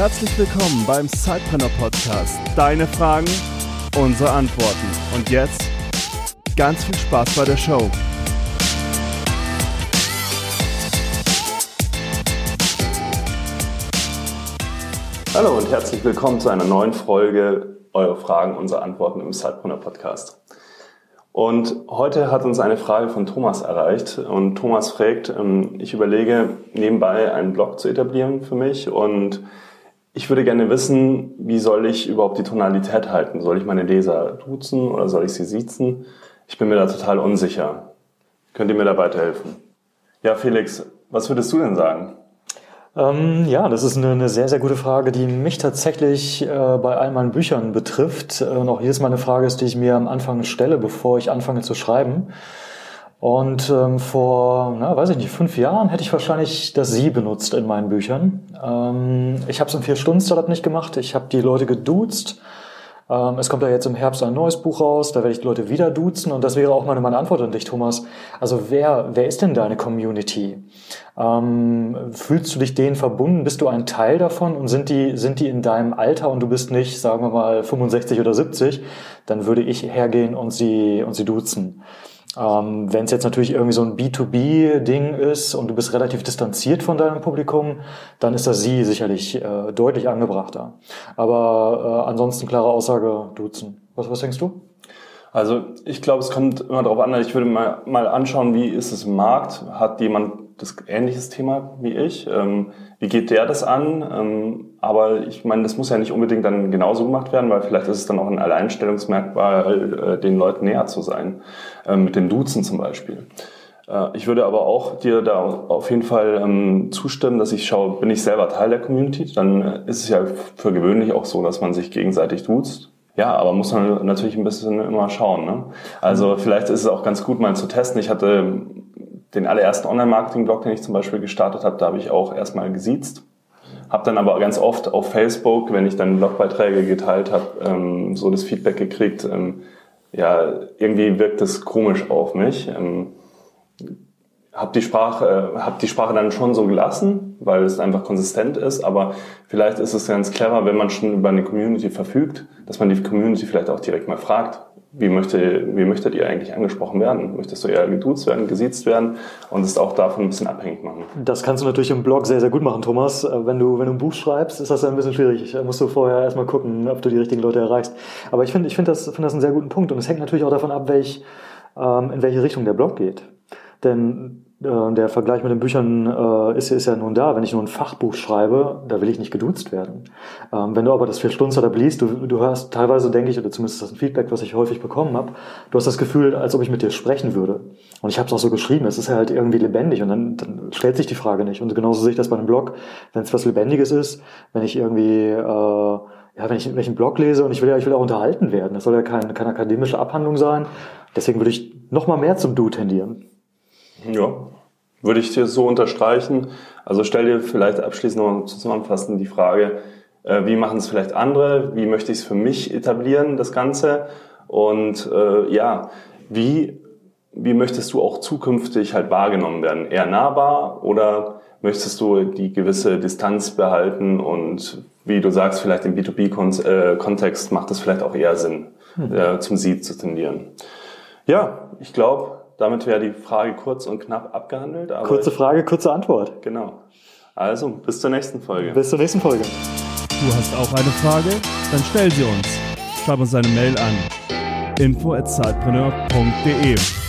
herzlich willkommen beim Sidepreneur Podcast. Deine Fragen, unsere Antworten. Und jetzt ganz viel Spaß bei der Show. Hallo und herzlich willkommen zu einer neuen Folge Eure Fragen, unsere Antworten im Sidepreneur Podcast. Und heute hat uns eine Frage von Thomas erreicht. Und Thomas fragt, ähm, ich überlege nebenbei einen Blog zu etablieren für mich und ich würde gerne wissen, wie soll ich überhaupt die Tonalität halten? Soll ich meine Leser duzen oder soll ich sie siezen? Ich bin mir da total unsicher. Könnt ihr mir da weiterhelfen? Ja, Felix, was würdest du denn sagen? Ähm, ja, das ist eine, eine, sehr, sehr gute Frage, die mich tatsächlich äh, bei all meinen Büchern betrifft. Und auch jedes Mal eine Frage ist, die ich mir am Anfang stelle, bevor ich anfange zu schreiben. Und ähm, vor, na, weiß ich nicht, fünf Jahren hätte ich wahrscheinlich das Sie benutzt in meinen Büchern. Ähm, ich habe es im Vier-Stunden-Startup nicht gemacht. Ich habe die Leute geduzt ähm, es kommt ja jetzt im Herbst ein neues Buch raus, da werde ich die Leute wieder duzen und das wäre auch meine, meine Antwort an dich, Thomas. Also wer, wer ist denn deine Community? Ähm, fühlst du dich denen verbunden? Bist du ein Teil davon und sind die, sind die in deinem Alter und du bist nicht, sagen wir mal, 65 oder 70? Dann würde ich hergehen und sie, und sie duzen. Ähm, Wenn es jetzt natürlich irgendwie so ein B2B-Ding ist und du bist relativ distanziert von deinem Publikum, dann ist das Sie sicherlich äh, deutlich angebrachter. Aber äh, ansonsten klare Aussage, duzen. Was, was denkst du? Also ich glaube, es kommt immer darauf an, ich würde mal, mal anschauen, wie ist es im Markt? Hat jemand das ähnliches Thema wie ich? Ähm, wie geht der das an? Ähm, aber ich meine, das muss ja nicht unbedingt dann genauso gemacht werden, weil vielleicht ist es dann auch ein Alleinstellungsmerkmal, äh, den Leuten näher zu sein, äh, mit dem Duzen zum Beispiel. Äh, ich würde aber auch dir da auf jeden Fall ähm, zustimmen, dass ich schaue, bin ich selber Teil der Community, dann ist es ja für gewöhnlich auch so, dass man sich gegenseitig duzt. Ja, aber muss man natürlich ein bisschen immer schauen. Ne? Also mhm. vielleicht ist es auch ganz gut mal zu testen. Ich hatte den allerersten Online-Marketing-Blog, den ich zum Beispiel gestartet habe, da habe ich auch erstmal gesiezt. Habe dann aber ganz oft auf Facebook, wenn ich dann Blogbeiträge geteilt habe, ähm, so das Feedback gekriegt, ähm, ja, irgendwie wirkt es komisch auf mich. Ähm, habe die Sprache, äh, hab die Sprache dann schon so gelassen, weil es einfach konsistent ist. Aber vielleicht ist es ganz clever, wenn man schon über eine Community verfügt, dass man die Community vielleicht auch direkt mal fragt. Wie, möchte, wie möchtet ihr eigentlich angesprochen werden? Möchtest du eher geduzt werden, gesiezt werden und es auch davon ein bisschen abhängig machen? Das kannst du natürlich im Blog sehr, sehr gut machen, Thomas. Äh, wenn du, wenn du ein Buch schreibst, ist das ein bisschen schwierig. Da musst du vorher erstmal gucken, ob du die richtigen Leute erreichst. Aber ich finde ich finde das, finde das einen sehr guten Punkt und es hängt natürlich auch davon ab, welch, ähm, in welche Richtung der Blog geht. Denn äh, der Vergleich mit den Büchern äh, ist, ist ja nun da. Wenn ich nur ein Fachbuch schreibe, da will ich nicht geduzt werden. Ähm, wenn du aber das vier Stunden Setup liest, du, du hörst teilweise, denke ich, oder zumindest das ist ein Feedback, was ich häufig bekommen habe, du hast das Gefühl, als ob ich mit dir sprechen würde. Und ich habe es auch so geschrieben, es ist ja halt irgendwie lebendig und dann, dann stellt sich die Frage nicht. Und genauso sehe ich das bei einem Blog. Wenn es was Lebendiges ist, wenn ich irgendwie... Äh, ja, wenn ich, wenn ich einen Blog lese und ich will ja, ich will auch unterhalten werden. Das soll ja kein, keine akademische Abhandlung sein. Deswegen würde ich noch mal mehr zum Du tendieren. Ja, würde ich dir so unterstreichen. Also stell dir vielleicht abschließend noch zusammenfassend die Frage, äh, wie machen es vielleicht andere? Wie möchte ich es für mich etablieren, das Ganze? Und äh, ja, wie, wie möchtest du auch zukünftig halt wahrgenommen werden? Eher nahbar oder möchtest du die gewisse Distanz behalten und wie du sagst, vielleicht im B2B-Kontext äh, macht es vielleicht auch eher Sinn, hm. äh, zum Sie zu tendieren. Ja, ich glaube, damit wäre die Frage kurz und knapp abgehandelt. kurze Frage, kurze Antwort. Genau. Also, bis zur nächsten Folge. Bis zur nächsten Folge. Du hast auch eine Frage? Dann stell sie uns. Schreib uns eine Mail an info@zeitpreneur.de.